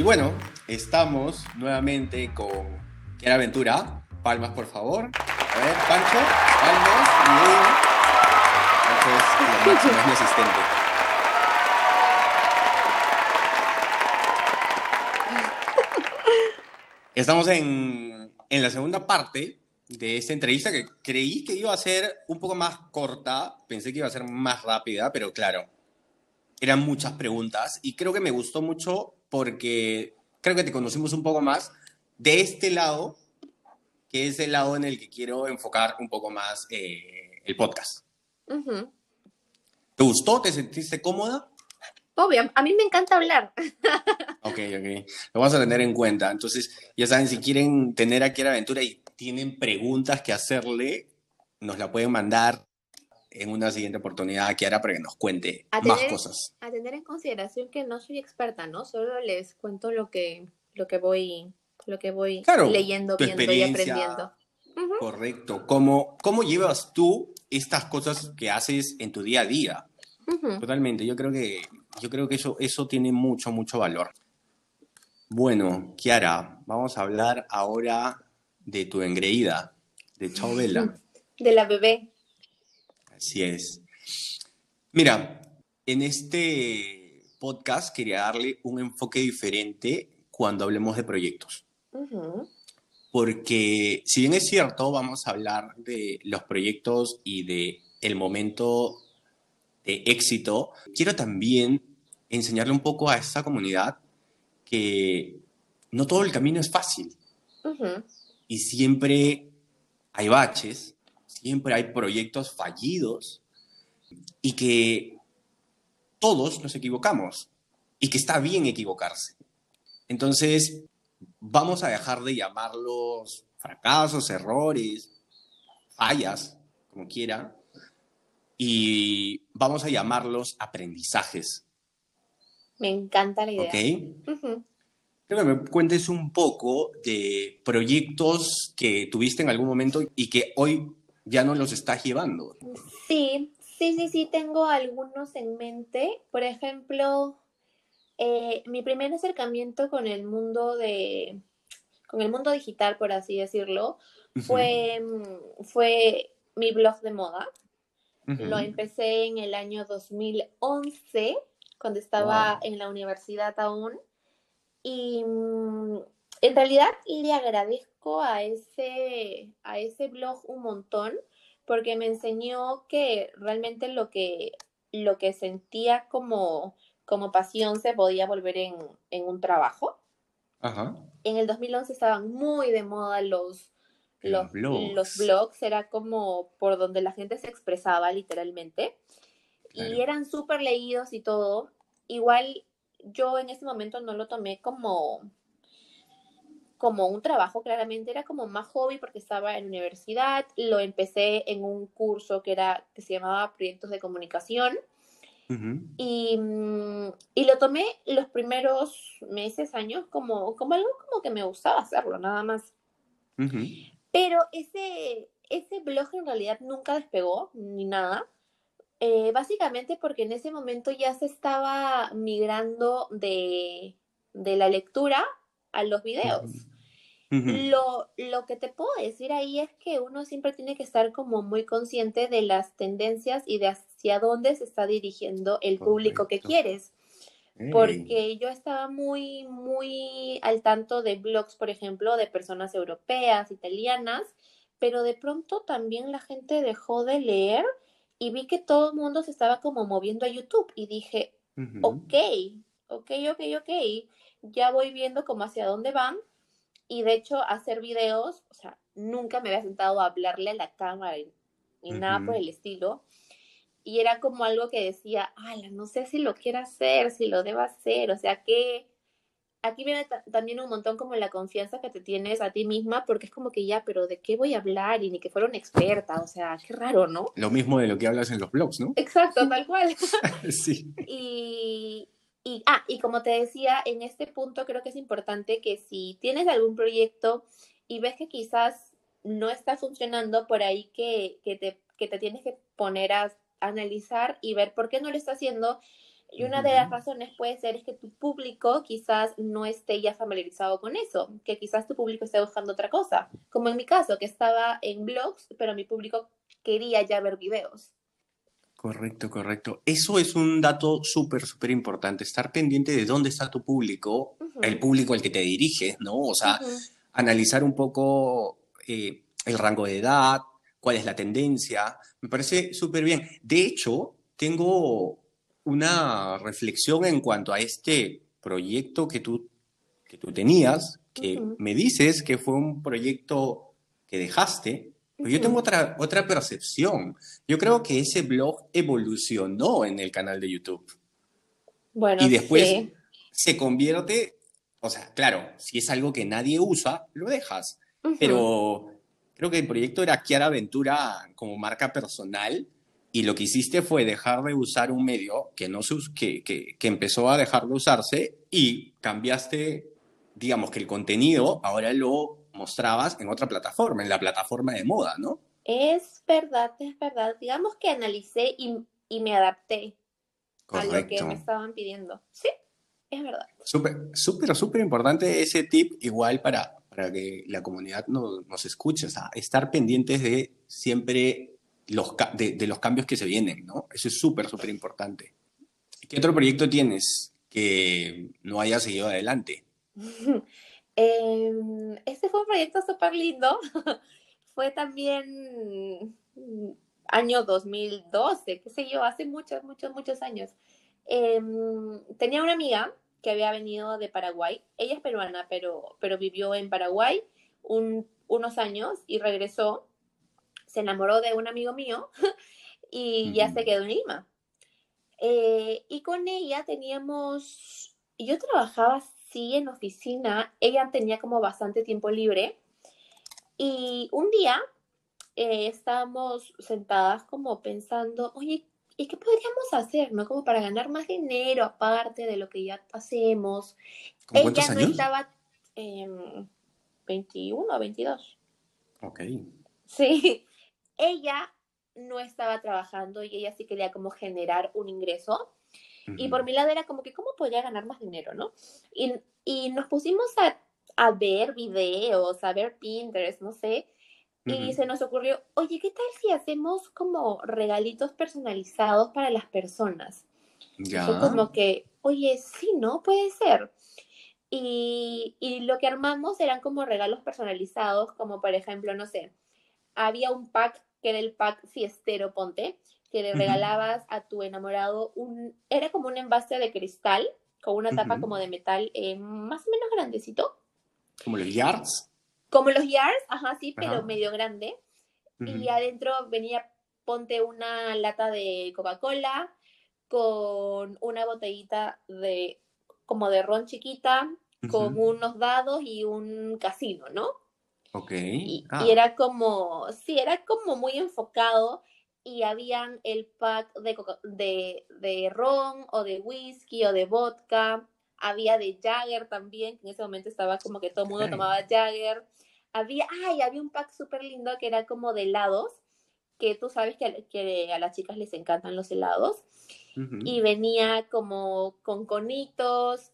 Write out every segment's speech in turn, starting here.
Y bueno, estamos nuevamente con Kiara Aventura. Palmas, por favor. A ver, Pancho, palmas. Bien. Pancho máximo, es mi asistente. Estamos en, en la segunda parte de esta entrevista que creí que iba a ser un poco más corta, pensé que iba a ser más rápida, pero claro, eran muchas preguntas y creo que me gustó mucho porque creo que te conocimos un poco más de este lado, que es el lado en el que quiero enfocar un poco más eh, el podcast. ¿Te gustó? ¿Te sentiste cómoda? Obvio, a mí me encanta hablar. Ok, ok. Lo vamos a tener en cuenta. Entonces, ya saben, si quieren tener aquí la aventura y tienen preguntas que hacerle, nos la pueden mandar en una siguiente oportunidad a Kiara para que nos cuente más cosas. A tener en consideración que no soy experta, ¿no? Solo les cuento lo que, lo que voy, lo que voy leyendo, viendo y aprendiendo. Correcto. ¿Cómo, ¿Cómo llevas tú estas cosas que haces en tu día a día? Totalmente. Yo creo que, yo creo que eso, eso tiene mucho, mucho valor. Bueno, Kiara, vamos a hablar ahora de tu engreída, de Chabela. De la bebé. Así es. Mira, en este podcast quería darle un enfoque diferente cuando hablemos de proyectos. Porque si bien es cierto, vamos a hablar de los proyectos y de el momento de éxito, quiero también enseñarle un poco a esta comunidad que no todo el camino es fácil. Y siempre hay baches, siempre hay proyectos fallidos y que todos nos equivocamos y que está bien equivocarse. Entonces, vamos a dejar de llamarlos fracasos, errores, fallas, como quiera, y vamos a llamarlos aprendizajes. Me encanta la idea. ¿Ok? Creo que me cuentes un poco de proyectos que tuviste en algún momento y que hoy ya no los estás llevando. Sí, sí, sí, sí, tengo algunos en mente. Por ejemplo, eh, mi primer acercamiento con el mundo de, con el mundo digital, por así decirlo, fue, fue mi blog de moda. Lo empecé en el año 2011 cuando estaba en la universidad aún. Y en realidad le agradezco a ese, a ese blog un montón porque me enseñó que realmente lo que, lo que sentía como, como pasión se podía volver en, un trabajo. En el 2011 estaban muy de moda los, los, blogs. los blogs, era como por donde la gente se expresaba literalmente y eran súper leídos y todo. Igual yo en ese momento no lo tomé como, como un trabajo, claramente era como más hobby porque estaba en universidad, lo empecé en un curso que, era, que se llamaba Proyectos de Comunicación. y, y, lo tomé los primeros meses, años, como, como algo como que me gustaba hacerlo, nada más. Pero ese, ese blog en realidad nunca despegó, ni nada. Eh, básicamente porque en ese momento ya se estaba migrando de, la lectura a los videos. Lo, lo, que te puedo decir ahí es que uno siempre tiene que estar como muy consciente de las tendencias y de hacia dónde se está dirigiendo el público que quieres. Porque yo estaba muy, muy al tanto de blogs, por ejemplo, de personas europeas, italianas, pero de pronto también la gente dejó de leer y vi que todo el mundo se estaba como moviendo a YouTube y dije, ok, ok, ok, ok, ya voy viendo como hacia dónde van y de hecho hacer videos, o sea, nunca me había sentado a hablarle a la cámara ni nada por el estilo. y era como algo que decía, ala, no sé si lo quiero hacer, si lo debo hacer, o sea que aquí viene también un montón como la confianza que te tienes a ti misma, porque es como que ya, pero ¿de qué voy a hablar? Y ni que fuera una experta, o sea, qué raro, ¿no? Lo mismo de lo que hablas en los blogs, ¿no? Exacto, tal cual. sí. Y, y, ah, y como te decía, en este punto creo que es importante que si tienes algún proyecto y ves que quizás no está funcionando, por ahí que, que, te, que te tienes que poner a analizar y ver por qué no lo está haciendo. Y una de las razones puede ser es que tu público quizás no esté ya familiarizado con eso, que quizás tu público esté buscando otra cosa, como en mi caso, que estaba en blogs, pero mi público quería ya ver videos. Correcto, correcto. Eso es un dato súper, súper importante, estar pendiente de dónde está tu público, el público al que te diriges, ¿no? O sea, analizar un poco eh, el rango de edad, cuál es la tendencia, me parece súper bien. De hecho, tengo una reflexión en cuanto a este proyecto que tú, que tú tenías, que me dices que fue un proyecto que dejaste, pero yo tengo otra, otra percepción. Yo creo que ese blog evolucionó en el canal de YouTube. Bueno, y después se convierte, o sea, claro, si es algo que nadie usa, lo dejas. Pero creo que el proyecto era Kiara Aventura como marca personal y lo que hiciste fue dejar de usar un medio que, no se, que, que, que empezó a dejar de usarse y cambiaste, digamos que el contenido ahora lo mostrabas en otra plataforma, en la plataforma de moda, ¿no? Es verdad, es verdad. Digamos que analicé y, y me adapté a lo que me estaban pidiendo. Sí, es verdad. Súper, súper, súper importante ese tip igual para, para que la comunidad nos, nos escuche, o sea, estar pendientes de siempre los, de, los cambios que se vienen, ¿no? Eso es súper, súper importante. ¿Qué otro proyecto tienes que no haya seguido adelante? Em, este fue un proyecto súper lindo. fue también año 2012, qué sé yo, hace muchos, muchos, muchos años. Em, tenía una amiga que había venido de Paraguay. Ella es peruana, pero, pero vivió en Paraguay unos años y regresó se enamoró de un amigo mío y ya se quedó en Lima. Eh, y con ella teníamos, yo trabajaba sí en oficina, ella tenía como bastante tiempo libre y un día eh, estábamos sentadas como pensando, oye, ¿y qué podríamos hacer, no? Como para ganar más dinero aparte de lo que ya hacemos. ella no estaba 21 o 22. Ok. Sí, ella no estaba trabajando y ella sí quería como generar un ingreso. Y por mi lado era como que, ¿cómo podría ganar más dinero, no? Y, y nos pusimos a, a, ver videos, a ver Pinterest, no sé. Y se nos ocurrió, oye, ¿qué tal si hacemos como regalitos personalizados para las personas? Ya. Fue como que, oye, sí, ¿no? Puede ser. Y, y lo que armamos eran como regalos personalizados, como por ejemplo, no sé, había un pack que era el pack fiestero, ponte, que le regalabas a tu enamorado un, era como un envase de cristal con una tapa como de metal eh, más o menos grandecito. Como los yards. Como los yards, ajá, sí, pero medio grande. Y adentro venía, ponte una lata de Coca-Cola con una botellita de, como de ron chiquita, con unos dados y un casino, ¿no? Ok. Ah. Y, era como, sí, era como muy enfocado y habían el pack de, de, de ron o de whisky o de vodka, había de Jagger también, que en ese momento estaba como que todo el mundo tomaba Jagger. Había, ay, había un pack súper lindo que era como de helados, que tú sabes que, que a las chicas les encantan los helados. Y venía como con conitos,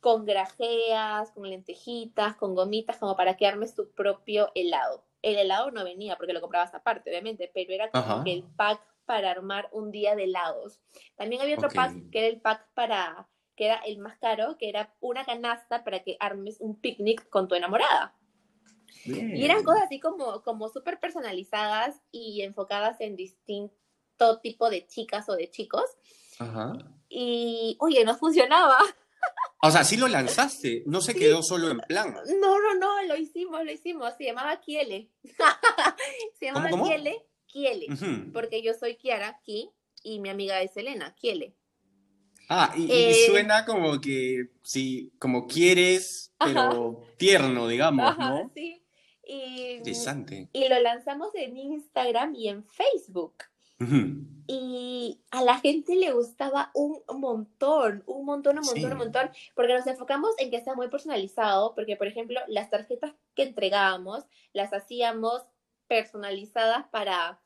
con grajeas, con lentejitas, con gomitas, como para que armes tu propio helado. El helado no venía porque lo comprabas aparte, obviamente, pero era como el pack para armar un día de helados. También había otro pack que era el pack para, que era el más caro, que era una canasta para que armes un picnic con tu enamorada. Y eran cosas así como, como súper personalizadas y enfocadas en distinto tipo de chicas o de chicos. Y, oye, no funcionaba. O sea, sí lo lanzaste, no se quedó solo en plan. No, no, no, lo hicimos, lo hicimos. Se llamaba Kiele. se llamaba Kiele, Kiele. Porque yo soy Kiara, Ki, y mi amiga es Elena, Kiele. Ah, y, Eh, suena como que, sí, como quieres, pero tierno, digamos, Ajá, ¿no? sí. Y, Interesante. y lo lanzamos en Instagram y en Facebook. Y a la gente le gustaba un montón, un montón, un montón, Sí. un montón, porque nos enfocamos en que sea muy personalizado, porque por ejemplo, las tarjetas que entregábamos las hacíamos personalizadas para,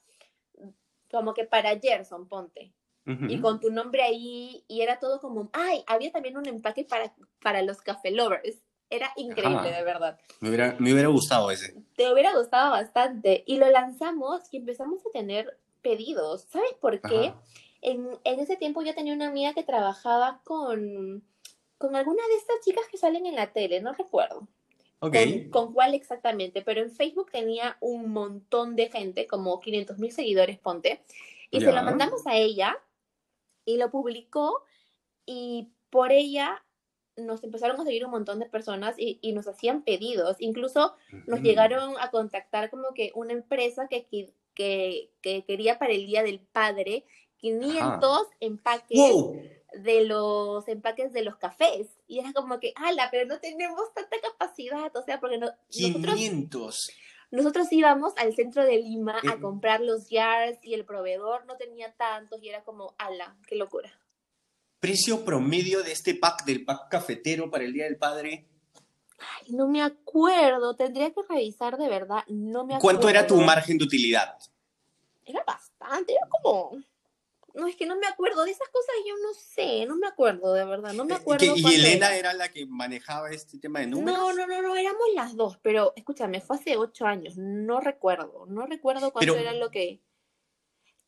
como que para Gerson, ponte, Ujú. y con tu nombre ahí, y era todo como, ay, había también un empaque para, para los café lovers, era increíble, Ajá. de verdad. Me hubiera, me hubiera gustado ese. Te hubiera gustado bastante, y lo lanzamos y empezamos a tener pedidos, ¿sabes por qué? Ajá. En, en ese tiempo yo tenía una amiga que trabajaba con, con alguna de estas chicas que salen en la tele, no recuerdo. Ok. con, con cuál exactamente, pero en Facebook tenía un montón de gente, como 500 mil seguidores, ponte, y se lo mandamos a ella y lo publicó y por ella nos empezaron a seguir un montón de personas y, y nos hacían pedidos, incluso nos llegaron a contactar como que una empresa que, que, que quería para el Día del Padre 500 empaques ¡Wow! de los empaques de los cafés. Y era como que, ala, pero no tenemos tanta capacidad, o sea, porque no- nosotros, 500. nosotros íbamos al centro de Lima a comprar los jars y el proveedor no tenía tantos y era como, ala, qué locura. Precio promedio de este pack del pack cafetero para el Día del Padre. Ay, no me acuerdo, tendría que revisar de verdad, no me acuerdo. ¿Cuánto era tu margen de utilidad? Era bastante, era como... No, es que no me acuerdo de esas cosas, yo no sé, no me acuerdo de verdad, no me Eh, acuerdo. que- y Elena era. era la que manejaba este tema de números. No, no, no, no, éramos las dos, pero escúchame, fue hace ocho años, no recuerdo, no recuerdo cuánto Pero- era lo que...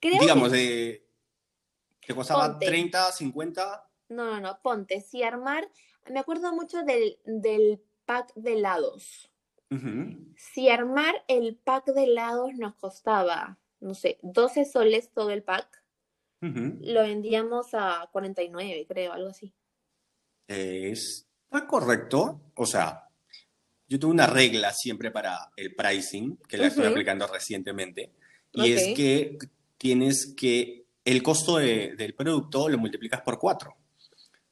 Creo Digamos, que... de, ¿te costaba Ponte. 30, 50? No, no, no, ponte, si armar, me acuerdo mucho del, del pack de helados. Ujú. Si armar el pack de helados nos costaba, no sé, 12 soles todo el pack, Lo vendíamos a 49, creo, algo así. Está correcto. O sea, yo tuve una regla siempre para el pricing, que la estoy aplicando recientemente, y es que tienes que el costo de- del producto lo multiplicas por cuatro,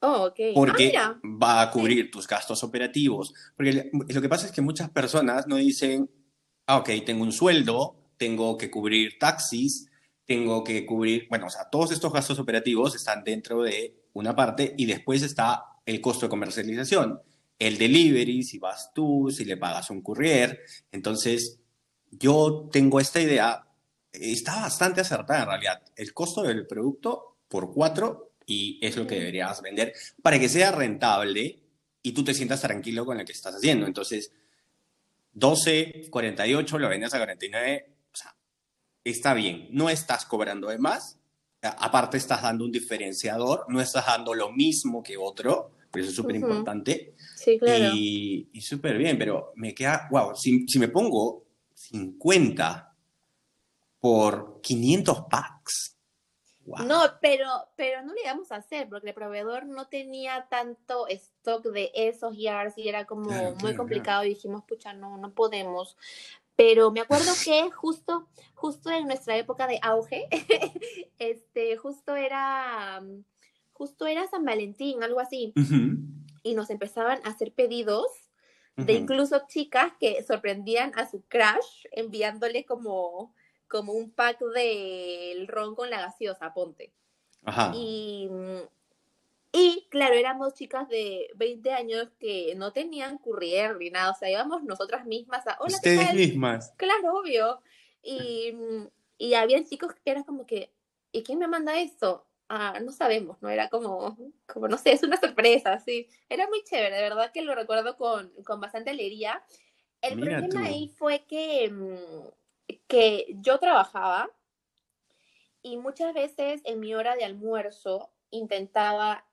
Oh, ok. porque Ah, va a cubrir tus gastos operativos. Porque lo que pasa es que muchas personas no dicen, ah, ok, tengo un sueldo, tengo que cubrir taxis, tengo que cubrir, bueno, o sea, todos estos gastos operativos están dentro de una parte y después está el costo de comercialización, el delivery, si vas tú, si le pagas un courier. Entonces, yo tengo esta idea, está bastante acertada en realidad. El costo del producto por cuatro y es lo que deberías vender para que sea rentable y tú te sientas tranquilo con lo que estás haciendo. Entonces, 12, 48, lo vendes a 49, o sea, está bien. No estás cobrando de más, aparte estás dando un diferenciador, no estás dando lo mismo que otro, pero eso es súper importante. Sí, claro. Y, y súper bien, pero me queda, wow, si, si me pongo 50 por 500 packs. wow. No, pero, pero no le íbamos a hacer porque el proveedor no tenía tanto stock de esos yards y era como Claro, muy claro, complicado y dijimos, pucha, no, no podemos. Pero me acuerdo que justo, justo en nuestra época de auge, este, justo era, mm, justo era San Valentín, algo así, Ujú, y nos empezaban a hacer pedidos de incluso chicas que sorprendían a su crush enviándole como, como un pack del ron con la gaseosa, ponte. Ajá. Y, y claro, éramos chicas de 20 años que no tenían courier ni nada, o sea, íbamos nosotras mismas a, hola, ¿qué Ustedes mismas. Claro, obvio. Y, y había chicos que eran como que, ¿y quién me manda esto? Ah, no sabemos, ¿no? Era como, como, no sé, es una sorpresa, sí. Era muy chévere, de verdad que lo recuerdo con, con bastante alegría. El Mira problema tú. ahí fue que, mm, que yo trabajaba y muchas veces en mi hora de almuerzo intentaba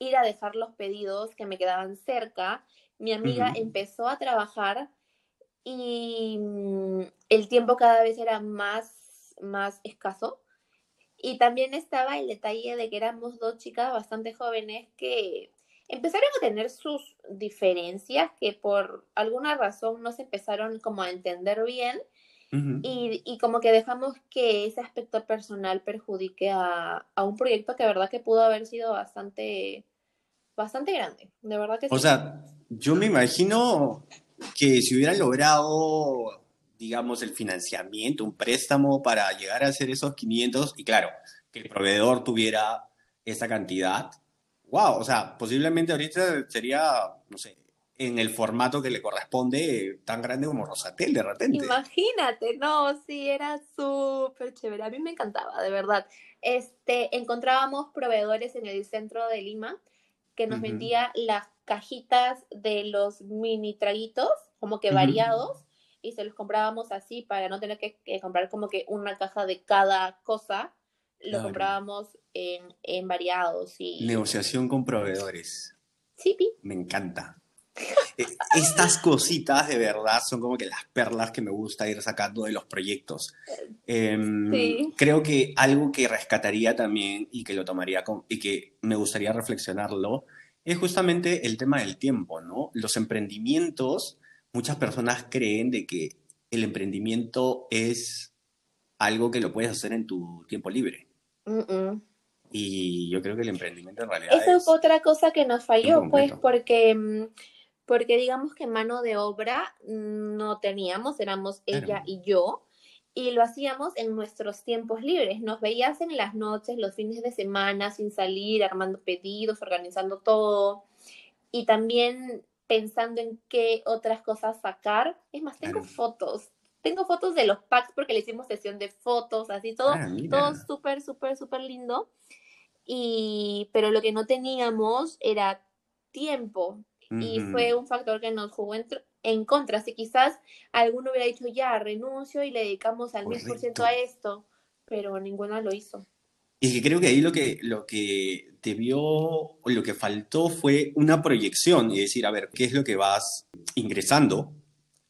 ir a dejar los pedidos que me quedaban cerca. Mi amiga empezó a trabajar y mm, el tiempo cada vez era más, más escaso. Y también estaba el detalle de que éramos dos chicas bastante jóvenes que empezaron a tener sus diferencias que por alguna razón no se empezaron como a entender bien y, y, como que dejamos que ese aspecto personal perjudique a, a, un proyecto que verdad que pudo haber sido bastante, bastante grande, de verdad que O sea, yo me imagino que si hubieran logrado, digamos, el financiamiento, un préstamo para llegar a hacer esos 500, y claro, que el proveedor tuviera esa cantidad, wow, o sea, posiblemente ahorita sería, no sé, en el formato que le corresponde, tan grande como Rosatel de repente. Imagínate, no, sí, era súper chévere. A mí me encantaba, de verdad. Este, encontrábamos proveedores en el centro de Lima que nos vendía las cajitas de los mini traguitos, como que variados, y se los comprábamos así para no tener que, comprar como que una caja de cada cosa. Lo comprábamos en, en variados. Y... Negociación con proveedores. Sí, pi. Me encanta. Eh, estas cositas de verdad son como que las perlas que me gusta ir sacando de los proyectos. Em, creo que algo que rescataría también y que lo tomaría con, y que me gustaría reflexionarlo es justamente el tema del tiempo, ¿no? Los emprendimientos, muchas personas creen de que el emprendimiento es algo que lo puedes hacer en tu tiempo libre. Y yo creo que el emprendimiento en realidad... Esa es otra cosa que nos falló, pues, porque mm, porque digamos que mano de obra no teníamos, éramos ella y yo, y lo hacíamos en nuestros tiempos libres. Nos veías en las noches, los fines de semana, sin salir, armando pedidos, organizando todo, y también pensando en qué otras cosas sacar. Es más, tengo fotos. Tengo fotos de los packs porque le hicimos sesión de fotos, así todo, ah, todo súper, súper, súper lindo. Y, pero lo que no teníamos era tiempo y fue un factor que nos jugó en, contra. Si quizás alguno hubiera dicho, ya, renuncio y le dedicamos al mil por ciento a esto, pero ninguno lo hizo. Y que creo que ahí lo que, lo que te vio, lo que faltó fue una proyección y decir, a ver, ¿qué es lo que vas ingresando?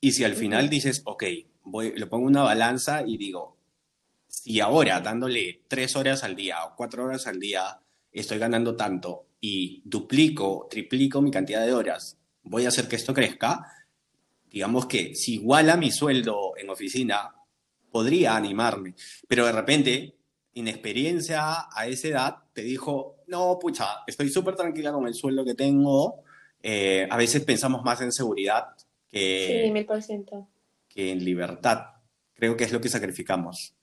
Y si al final dices, ok, voy, lo pongo una balanza y digo, si ahora dándole tres horas al día o cuatro horas al día estoy ganando tanto y duplico, triplico mi cantidad de horas, voy a hacer que esto crezca, digamos que si iguala mi sueldo en oficina, podría animarme. Pero de repente, inexperiencia a esa edad, te dijo, no, pucha, estoy súper tranquila con el sueldo que tengo. Eh, a veces pensamos más en seguridad que, sí, en libertad. Creo que es lo que sacrificamos.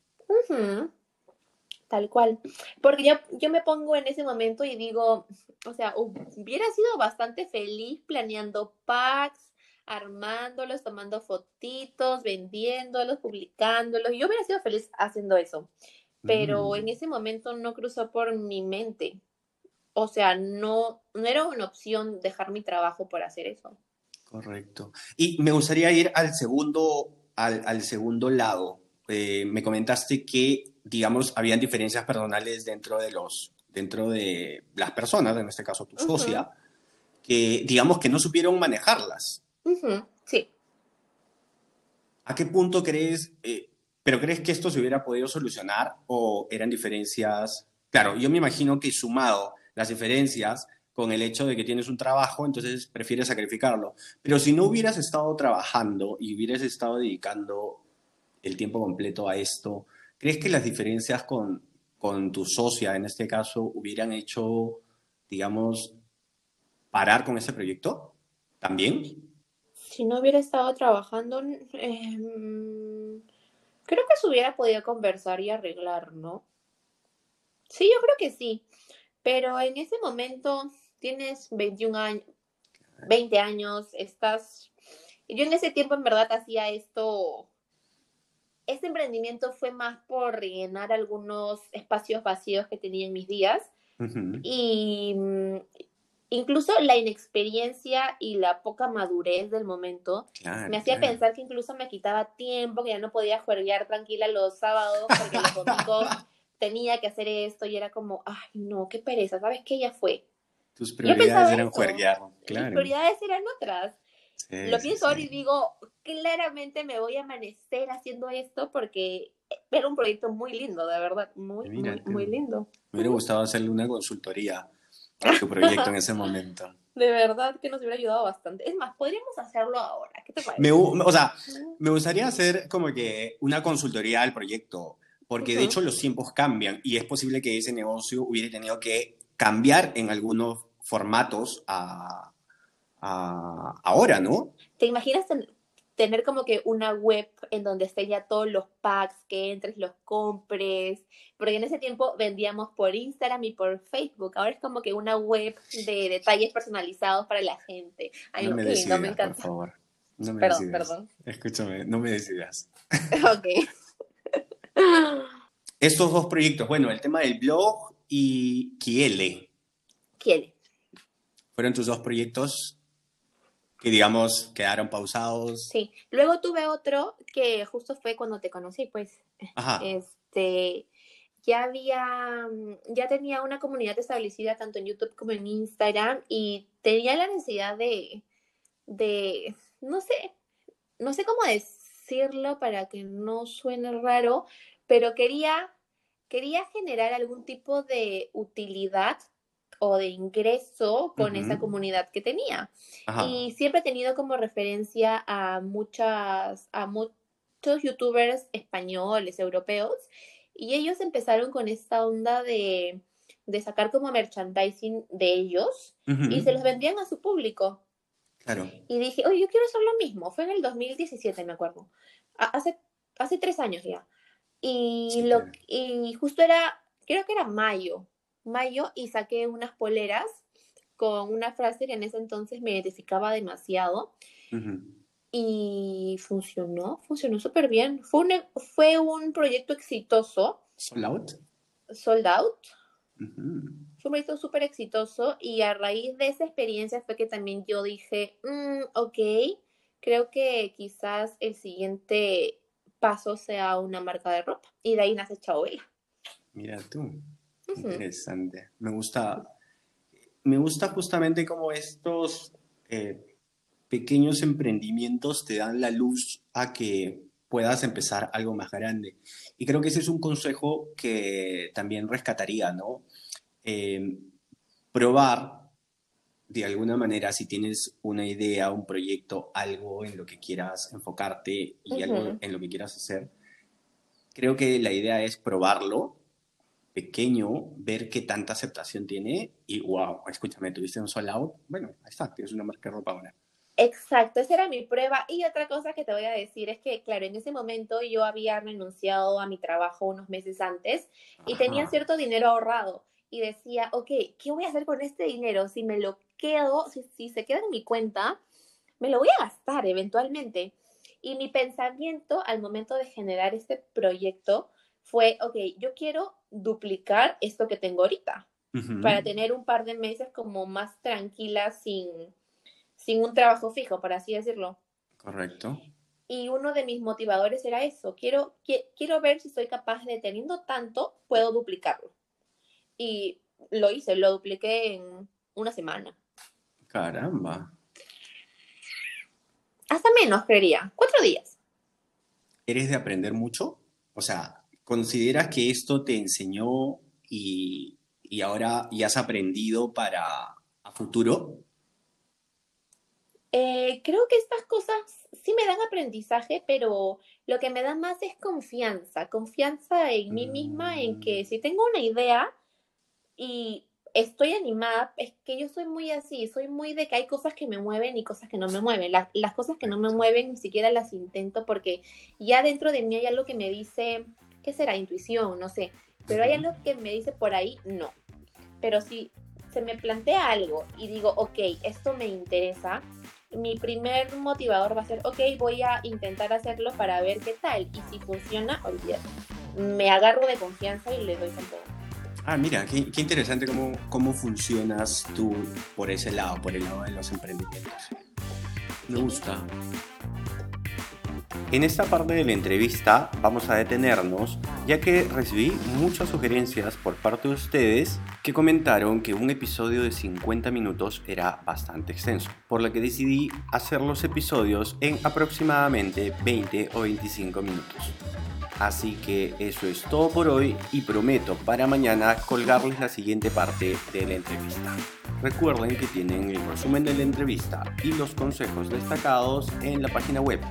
Tal cual. Porque yo, yo me pongo en ese momento y digo, o sea, hubiera sido bastante feliz planeando packs, armándolos, tomando fotitos, vendiéndolos, publicándolos. Yo hubiera sido feliz haciendo eso. Pero mm. en ese momento no cruzó por mi mente. O sea, no, no era una opción dejar mi trabajo por hacer eso. Correcto. Y me gustaría ir al segundo, al, al segundo lado. Eh, me comentaste que digamos, habían diferencias personales dentro de los, dentro de las personas, en este caso tu socia, que digamos que no supieron manejarlas. Sí. ¿A qué punto crees, eh, pero crees que esto se hubiera podido solucionar o eran diferencias? Claro, yo me imagino que sumado las diferencias con el hecho de que tienes un trabajo, entonces prefieres sacrificarlo. Pero si no hubieras estado trabajando y hubieras estado dedicando el tiempo completo a esto, ¿Crees que las diferencias con, con tu socia, en este caso, hubieran hecho, digamos, parar con ese proyecto? ¿También? Si no hubiera estado trabajando, em, creo que se hubiera podido conversar y arreglar, ¿no? Sí, yo creo que sí. Pero en ese momento tienes 21 años, 20 años, estás... Yo en ese tiempo en verdad hacía esto este emprendimiento fue más por rellenar algunos espacios vacíos que tenía en mis días. Y mm, incluso la inexperiencia y la poca madurez del momento me hacía pensar que incluso me quitaba tiempo, que ya no podía jugar tranquila los sábados porque los domingos tenía que hacer esto y era como, ay, no, qué pereza, ¿sabes qué? Ya fue. Tus prioridades eran jugar, claro. Mis prioridades eran otras lo pienso ahora y digo, claramente me voy a amanecer haciendo esto porque era un proyecto muy lindo, de verdad, muy, muy, muy, lindo. Me hubiera gustado hacerle una consultoría a tu proyecto en ese momento. De verdad que nos hubiera ayudado bastante. Es más, podríamos hacerlo ahora. ¿Qué te parece? Me, o sea, me gustaría hacer como que una consultoría al proyecto, porque de hecho los tiempos cambian y es posible que ese negocio hubiera tenido que cambiar en algunos formatos a, a- ahora, ¿no? ¿Te imaginas ten- tener como que una web en donde estén ya todos los packs, que entres, los compres? Porque en ese tiempo vendíamos por Instagram y por Facebook. Ahora es como que una web de detalles personalizados para la gente. Ay, no me decidas, por encanta. favor. No me Perdón, decidas. perdón. Escúchame, no me decidas. Ok. Estos dos proyectos, bueno, el tema del blog y Kiele, ¿Quiere? fueron tus dos proyectos que, digamos, quedaron pausados. Sí. Luego tuve otro que justo fue cuando te conocí, pues. Ajá. Este, ya había, mm, ya tenía una comunidad establecida tanto en YouTube como en Instagram y tenía la necesidad de, de, no sé, no sé cómo decirlo para que no suene raro, pero quería, quería generar algún tipo de utilidad o de ingreso con esa comunidad que tenía. Ajá. Y siempre he tenido como referencia a muchas, a muchos youtubers españoles, europeos, y ellos empezaron con esta onda de, de sacar como merchandising de ellos y se los vendían a su público. Claro. Y dije, oye, yo quiero hacer lo mismo. Fue en el 2017, me acuerdo. Hace, hace tres años ya. Y, Sí, lo, claro. y justo era, creo que era mayo, mayo, y saqué unas poleras con una frase que en ese entonces me identificaba demasiado. Y funcionó, funcionó súper bien. Fue un, fue un proyecto exitoso, Sold out. sold out. Fue un proyecto súper exitoso y a raíz de esa experiencia fue que también yo dije, "Mm, ok, creo que quizás el siguiente paso sea una marca de ropa. Y de ahí nace Chabela. Mira tú. Interesante. Me gusta, me gusta justamente cómo estos eh, pequeños emprendimientos te dan la luz a que puedas empezar algo más grande. Y creo que ese es un consejo que también rescataría, ¿no? Eh, probar de alguna manera si tienes una idea, un proyecto, algo en lo que quieras enfocarte y algo en lo que quieras hacer. Creo que la idea es probarlo pequeño, ver qué tanta aceptación tiene y wow, escúchame, tuviste un sold out, bueno, ahí está, tienes una marca de ropa ahora. Exacto, esa era mi prueba. Y otra cosa que te voy a decir es que, claro, en ese momento yo había renunciado a mi trabajo unos meses antes y tenía Ajá. cierto dinero ahorrado. Y decía, ok, ¿qué voy a hacer con este dinero? Si me lo quedo, si, si se queda en mi cuenta, me lo voy a gastar eventualmente. Y mi pensamiento al momento de generar este proyecto fue, ok, yo quiero duplicar esto que tengo ahorita para tener un par de meses como más tranquila sin, sin un trabajo fijo, por así decirlo. Correcto. Y uno de mis motivadores era eso, quiero, qui- quiero ver si soy capaz de, teniendo tanto, puedo duplicarlo. Y lo hice, lo dupliqué en una semana. Caramba. Hasta menos, creería. Cuatro días. ¿Eres de aprender mucho? O sea, ¿consideras que esto te enseñó y, y ahora ya has aprendido para a futuro? Eh, creo que estas cosas sí me dan aprendizaje, pero lo que me da más es confianza, confianza en mí misma, en que si tengo una idea y estoy animada, es que yo soy muy así, soy muy de que hay cosas que me mueven y cosas que no me mueven. La- las cosas que no me mueven ni siquiera las intento porque ya dentro de mí hay algo que me dice, ¿qué será? Intuición, no sé, pero hay algo que me dice por ahí, no. Pero si se me plantea algo y digo, ok, esto me interesa, mi primer motivador va a ser, ok, voy a intentar hacerlo para ver qué tal. Y si funciona, olvídate. Me agarro de confianza y le doy con todo. Ah, mira, qué, qué interesante cómo, cómo funcionas tú por ese lado, por el lado de los emprendimientos. Me gusta. En esta parte de la entrevista vamos a detenernos ya que recibí muchas sugerencias por parte de ustedes que comentaron que un episodio de 50 minutos era bastante extenso, por lo que decidí hacer los episodios en aproximadamente 20 o 25 minutos. Así que eso es todo por hoy y prometo para mañana colgarles la siguiente parte de la entrevista. Recuerden que tienen el resumen de la entrevista y los consejos destacados en la página web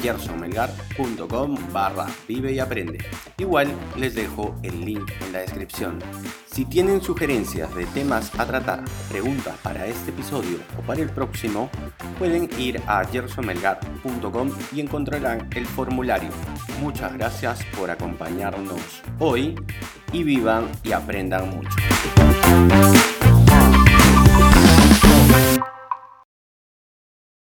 gersonmelgar.com barra vive y aprende. Igual les dejo el link en la descripción. Si tienen sugerencias de temas a tratar, preguntas para este episodio o para el próximo, pueden ir a gersonmelgar.com y encontrarán el formulario. Muchas gracias por acompañarnos hoy y vivan y aprendan mucho.